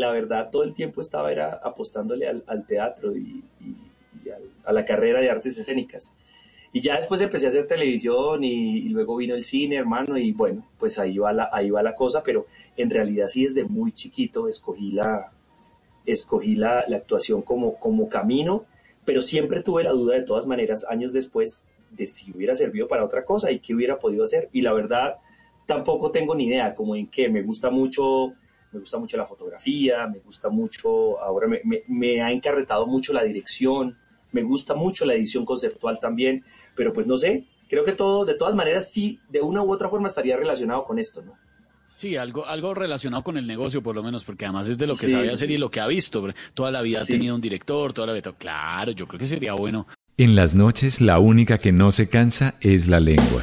la verdad todo el tiempo estaba era apostándole al, teatro y, a la carrera de artes escénicas. Y ya después empecé a hacer televisión y, luego vino el cine, hermano, y bueno, pues ahí va la, ahí va la cosa, pero en realidad sí desde muy chiquito escogí la, escogí la, la actuación como, como camino, pero siempre tuve la duda de todas maneras años después de si hubiera servido para otra cosa y qué hubiera podido hacer. Y la verdad, tampoco tengo ni idea como en qué. Me gusta mucho, me gusta mucho la fotografía, me gusta mucho, ahora me, me, me ha encarretado mucho la dirección, me gusta mucho la edición conceptual también pero pues no sé, creo que todo, de todas maneras, sí, de una u otra forma estaría relacionado con esto, ¿no? Sí, algo, algo relacionado con el negocio, por lo menos, porque además es de lo que sabe hacer y lo que ha visto. Toda la vida ha tenido un director, toda la vida. Claro, yo creo que sería bueno. En las noches, la única que no se cansa es la lengua.